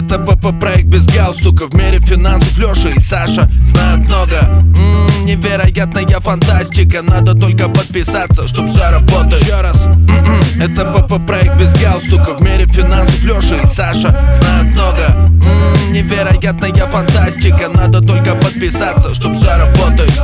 Это ПП проект без галстука. В мире финансов Леша и Саша знают много. М-м, Невероятная фантастика. Надо только подписаться, чтоб все работает. Еще раз. М-м, Это ПП проект без галстука. В мире финансов Леша и Саша знают много. М-м, Невероятная фантастика. Надо только подписаться, чтоб все работает.